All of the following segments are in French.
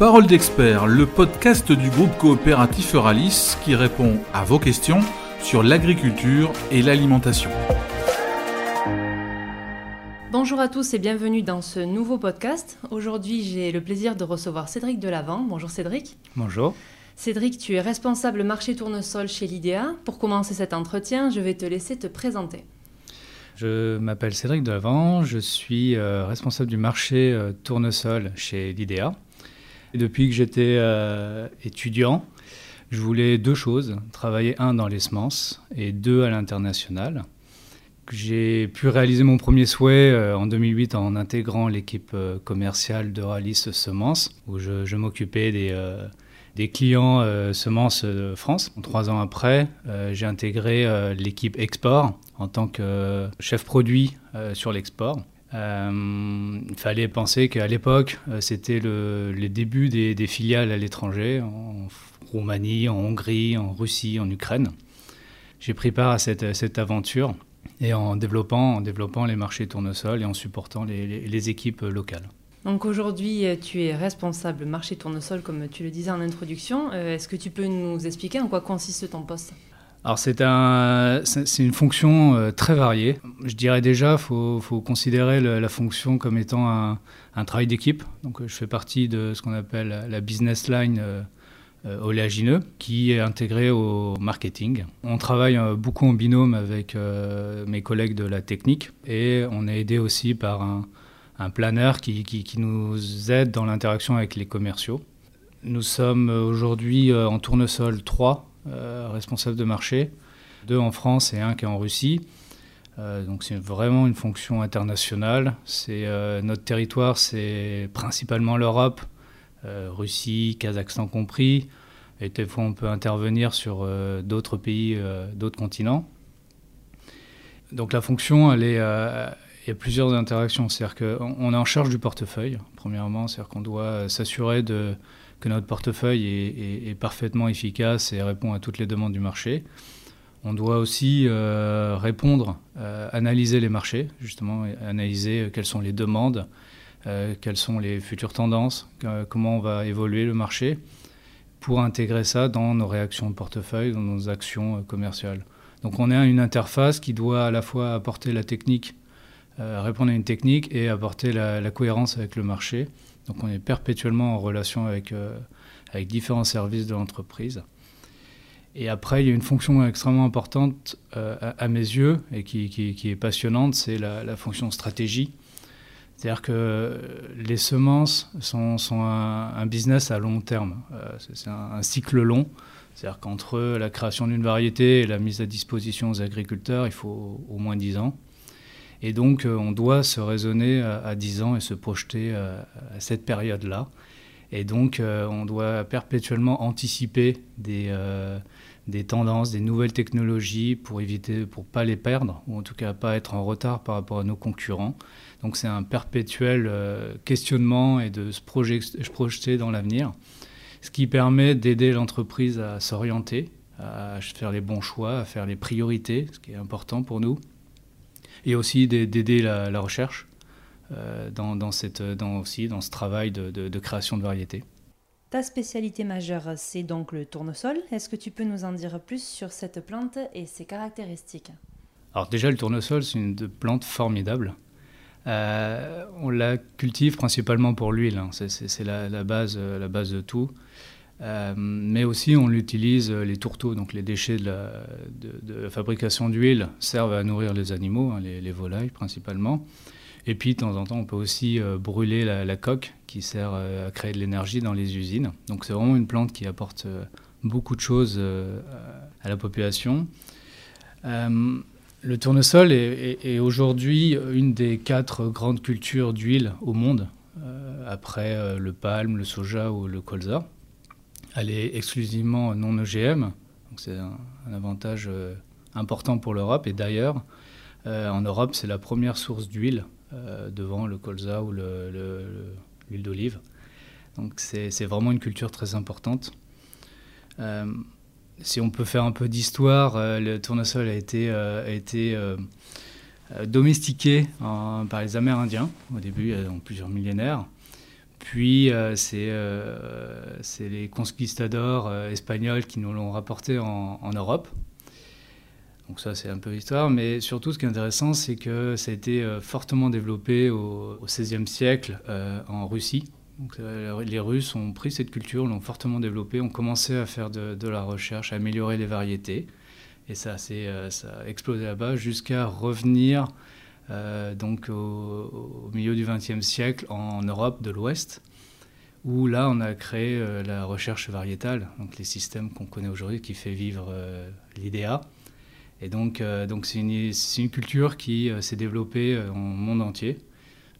Parole d'expert, le podcast du groupe coopératif Euralis qui répond à vos questions sur l'agriculture et l'alimentation. Bonjour à tous et bienvenue dans ce nouveau podcast. Aujourd'hui, j'ai le plaisir de recevoir Cédric Delavant. Bonjour Cédric. Bonjour. Cédric, tu es responsable marché tournesol chez l'IDEA. Pour commencer cet entretien, je vais te laisser te présenter. Je m'appelle Cédric Delavant, je suis euh, responsable du marché euh, tournesol chez l'IDEA. Depuis que j'étais euh, étudiant, je voulais deux choses, travailler un dans les semences et deux à l'international. J'ai pu réaliser mon premier souhait euh, en 2008 en intégrant l'équipe euh, commerciale d'Euralis Semences, où je, m'occupais des, des, clients Semences de France. Trois ans après, j'ai intégré l'équipe export en tant que chef produit sur l'export. Euh, il fallait penser qu'à l'époque, euh, c'était le, les débuts des, filiales à l'étranger, en Roumanie, en Hongrie, en Russie, en Ukraine. J'ai pris part à cette, aventure et en développant, développant les marchés tournesol et en supportant les, les, équipes locales. Donc aujourd'hui, tu es responsable marché tournesol, comme tu le disais en introduction. Euh, est-ce que tu peux nous expliquer en quoi consiste ton poste? Alors c'est un, une fonction euh, très variée. Je dirais déjà, il faut, considérer la fonction comme étant un, travail d'équipe. Donc je fais partie de ce qu'on appelle la business line euh, euh, oléagineux, qui est intégrée au marketing. On travaille beaucoup en binôme avec mes collègues de la technique et on est aidé aussi par un, planeur qui, qui, nous aide dans l'interaction avec les commerciaux. Nous sommes aujourd'hui en tournesol 3 euh, responsable de marché, deux en France et un qui est en Russie. Euh, donc c'est vraiment une fonction internationale. C'est euh, notre territoire, c'est principalement l'Europe, Russie, Kazakhstan compris. Et des fois, on peut intervenir sur d'autres pays, d'autres continents. Donc la fonction, il y a plusieurs interactions. C'est-à-dire qu'on est en charge du portefeuille, premièrement. C'est-à-dire qu'on doit s'assurer de que notre portefeuille est, parfaitement efficace et répond à toutes les demandes du marché. On doit aussi euh, répondre, euh, analyser les marchés, justement, analyser euh, quelles sont les demandes, quelles sont les futures tendances, comment on va évoluer le marché, pour intégrer ça dans nos réactions de portefeuille, dans nos actions commerciales. Donc on est une interface qui doit à la fois apporter la technique, répondre à une technique et apporter la cohérence avec le marché. Donc on est perpétuellement en relation avec, euh, avec différents services de l'entreprise. Et après, il y a une fonction extrêmement importante euh, à, mes yeux et qui, est passionnante, c'est la, fonction stratégie. C'est-à-dire que les semences sont, un, business à long terme. Euh, c'est un, cycle long. C'est-à-dire qu'entre la création d'une variété et la mise à disposition aux agriculteurs, il faut au moins 10 ans. Et donc, euh, on doit se raisonner à, 10 ans et se projeter à, cette période-là. Et donc, euh, on doit perpétuellement anticiper des, euh, des tendances, des nouvelles technologies pour éviter, pour pas les perdre, ou en tout cas pas être en retard par rapport à nos concurrents. Donc, c'est un perpétuel questionnement et de se projeter dans l'avenir, ce qui permet d'aider l'entreprise à s'orienter, à faire les bons choix, à faire les priorités, ce qui est important pour nous et aussi d'aider la, recherche euh, dans, cette, dans, aussi dans ce travail de, création de variétés. Ta spécialité majeure, c'est donc le tournesol. Est-ce que tu peux nous en dire plus sur cette plante et ses caractéristiques? Alors déjà, le tournesol, c'est une plante formidable. Euh, on la cultive principalement pour l'huile, hein. c'est la, base, la base de tout. Euh, mais aussi, on l'utilise, euh, les tourteaux, donc les déchets de la, fabrication d'huile, servent à nourrir les animaux, hein, les, volailles principalement. Et puis, de temps en temps, on peut aussi euh, brûler la, coque qui sert à créer de l'énergie dans les usines. Donc, c'est vraiment une plante qui apporte beaucoup de choses à la population. le tournesol est, est aujourd'hui une des quatre grandes cultures d'huile au monde, après le palme, le soja ou le colza. Elle est exclusivement non OGM, donc c'est un, avantage euh, important pour l'Europe. Et d'ailleurs, euh, en Europe, c'est la première source d'huile euh, devant le colza ou l'huile d'olive. Donc c'est vraiment une culture très importante. si on peut faire un peu d'histoire, le tournesol a été, domestiqué par les Amérindiens au début, a plusieurs millénaires Puis c'est les conquistadors espagnols qui nous l'ont rapporté en, Europe. Donc ça, c'est un peu l'histoire. Mais surtout, ce qui est intéressant, c'est que ça a été fortement développé au XVIe siècle en Russie. les Russes ont pris cette culture, l'ont fortement développée, ont commencé à faire de, de, la recherche, à améliorer les variétés. Et ça, ça a explosé là-bas jusqu'à revenir euh, donc au, milieu du XXe siècle en Europe de l'Ouest, où là on a créé euh, la recherche variétale, donc les systèmes qu'on connaît aujourd'hui qui fait vivre euh, l'IDEA. Et donc donc c'est une, culture qui s'est développée en monde entier,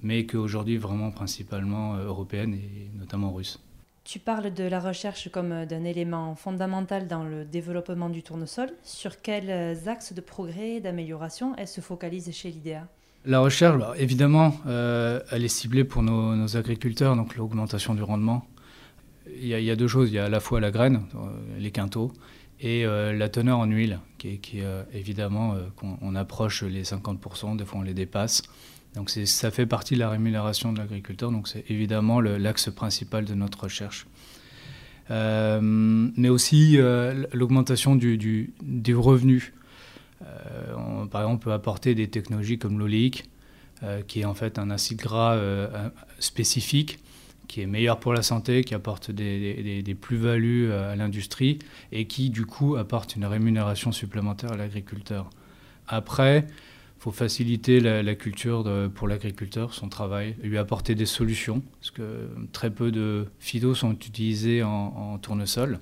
mais qu'aujourd'hui vraiment principalement européenne et notamment russe. Tu parles de la recherche comme d'un élément fondamental dans le développement du tournesol. Sur quels axes de progrès et d'amélioration elle se focalise chez l'IDEA la recherche, bah, évidemment, euh, elle est ciblée pour nos, agriculteurs, donc l'augmentation du rendement. Il y, a, deux choses, il y a à la fois la graine, euh, les quintaux, et euh, la teneur en huile, qui, évidemment, on, approche les 50%, des fois on les dépasse. Donc ça fait partie de la rémunération de l'agriculteur, donc c'est évidemment l'axe principal de notre recherche. mais aussi l'augmentation du, revenu. Euh, par exemple, on peut apporter des technologies comme l'oléique, euh, qui est en fait un acide gras euh, spécifique qui est meilleur pour la santé, qui apporte des, plus-values à l'industrie et qui, du coup, apporte une rémunération supplémentaire à l'agriculteur. Après, il faut faciliter la, culture pour l'agriculteur, son travail, lui apporter des solutions, parce que très peu de phytos sont utilisés en tournesol.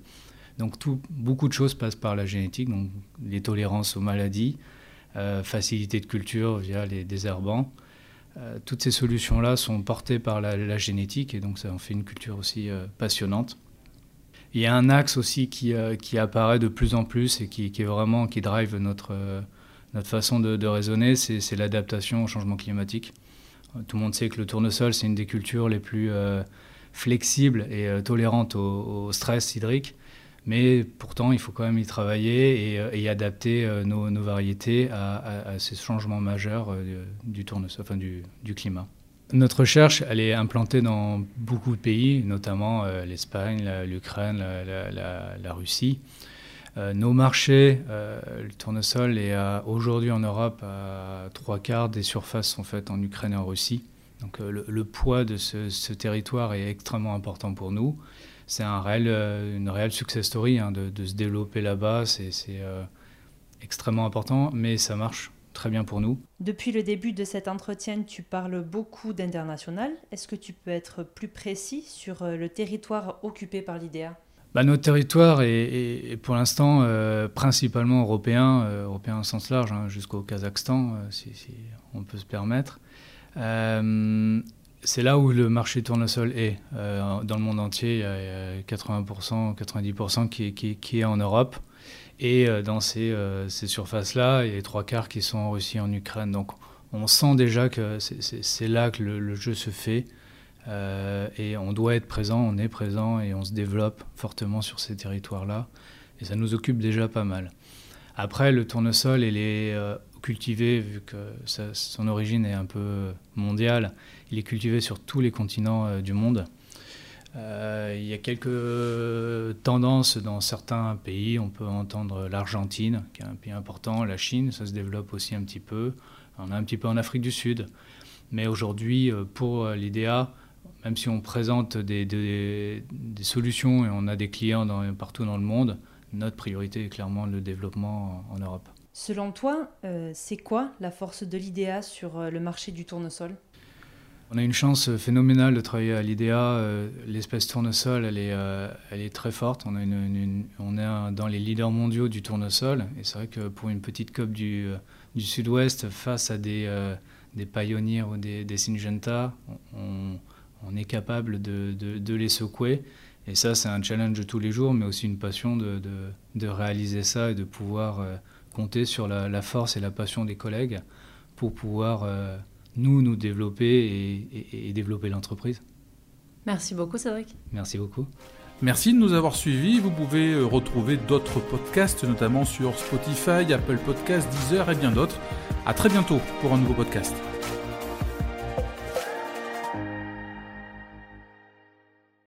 Donc beaucoup de choses passent par la génétique, donc les tolérances aux maladies, euh, facilité de culture via les désherbants. Euh, toutes ces solutions-là sont portées par la, génétique et donc ça en fait une culture aussi euh, passionnante. Il y a un axe aussi qui, apparaît de plus en plus et qui, qui est vraiment qui drive notre, notre façon de, raisonner, c'est l'adaptation au changement climatique. Tout le monde sait que le tournesol, c'est une des cultures les plus flexibles et tolérantes au stress hydrique. Mais pourtant, il faut quand même y travailler et, euh, adapter euh, nos, variétés à, ces changements majeurs euh, du tournesol, enfin du, climat. Notre recherche, elle est implantée dans beaucoup de pays, notamment l'Espagne, l'Ukraine, la, Russie. nos marchés, le tournesol est aujourd'hui en Europe à trois quarts des surfaces sont faites en Ukraine et en Russie. Donc le, poids de ce, territoire est extrêmement important pour nous c'est un réel, euh, une réelle success story hein, de, se développer là-bas. C'est euh, extrêmement important, mais ça marche très bien pour nous. Depuis le début de cet entretien, tu parles beaucoup d'international. Est-ce que tu peux être plus précis sur euh, le territoire occupé par l'IDEA? Bah, notre territoire est, pour l'instant principalement européen, européen au sens large, hein, jusqu'au Kazakhstan, si, on peut se permettre c'est là où le marché tournesol est. Euh, dans le monde entier, il y a 80%, 90% qui, est en Europe. Et euh, dans ces, euh, ces surfaces-là, il y a les trois quarts qui sont en Russie en Ukraine. Donc on sent déjà que c'est là que le, jeu se fait. et on doit être présent, on est présent et on se développe fortement sur ces territoires-là. Et ça nous occupe déjà pas mal. Après, le tournesol, il est cultivé, vu que son origine est un peu mondiale, il est cultivé sur tous les continents euh, du monde. Euh, il y a quelques tendances dans certains pays. On peut entendre l'Argentine, qui est un pays important, la Chine, ça se développe aussi un petit peu. On a un petit peu en Afrique du Sud. Mais aujourd'hui, euh, pour l'IDEA, même si on présente des, solutions et on a des clients partout dans le monde, notre priorité est clairement le développement en Europe. Selon toi, c'est quoi la force de l'IDEA sur le marché du tournesol? On a une chance phénoménale de travailler à l'IDEA. Euh, l'espèce tournesol, elle est, euh, elle est très forte. On, est dans les leaders mondiaux du tournesol. Et c'est vrai que pour une petite COP du, euh, sud-ouest, face à des, des ou des, Syngenta, on, est capable de, les secouer. Et ça, c'est un challenge de tous les jours, mais aussi une passion de, réaliser ça et de pouvoir compter sur la, force et la passion des collègues pour pouvoir nous, nous développer et, développer l'entreprise. Merci beaucoup Cédric. Merci beaucoup. Merci de nous avoir suivis. Vous pouvez euh, retrouver d'autres podcasts, notamment sur Spotify, Apple Podcasts, Deezer et bien d'autres. À très bientôt pour un nouveau podcast.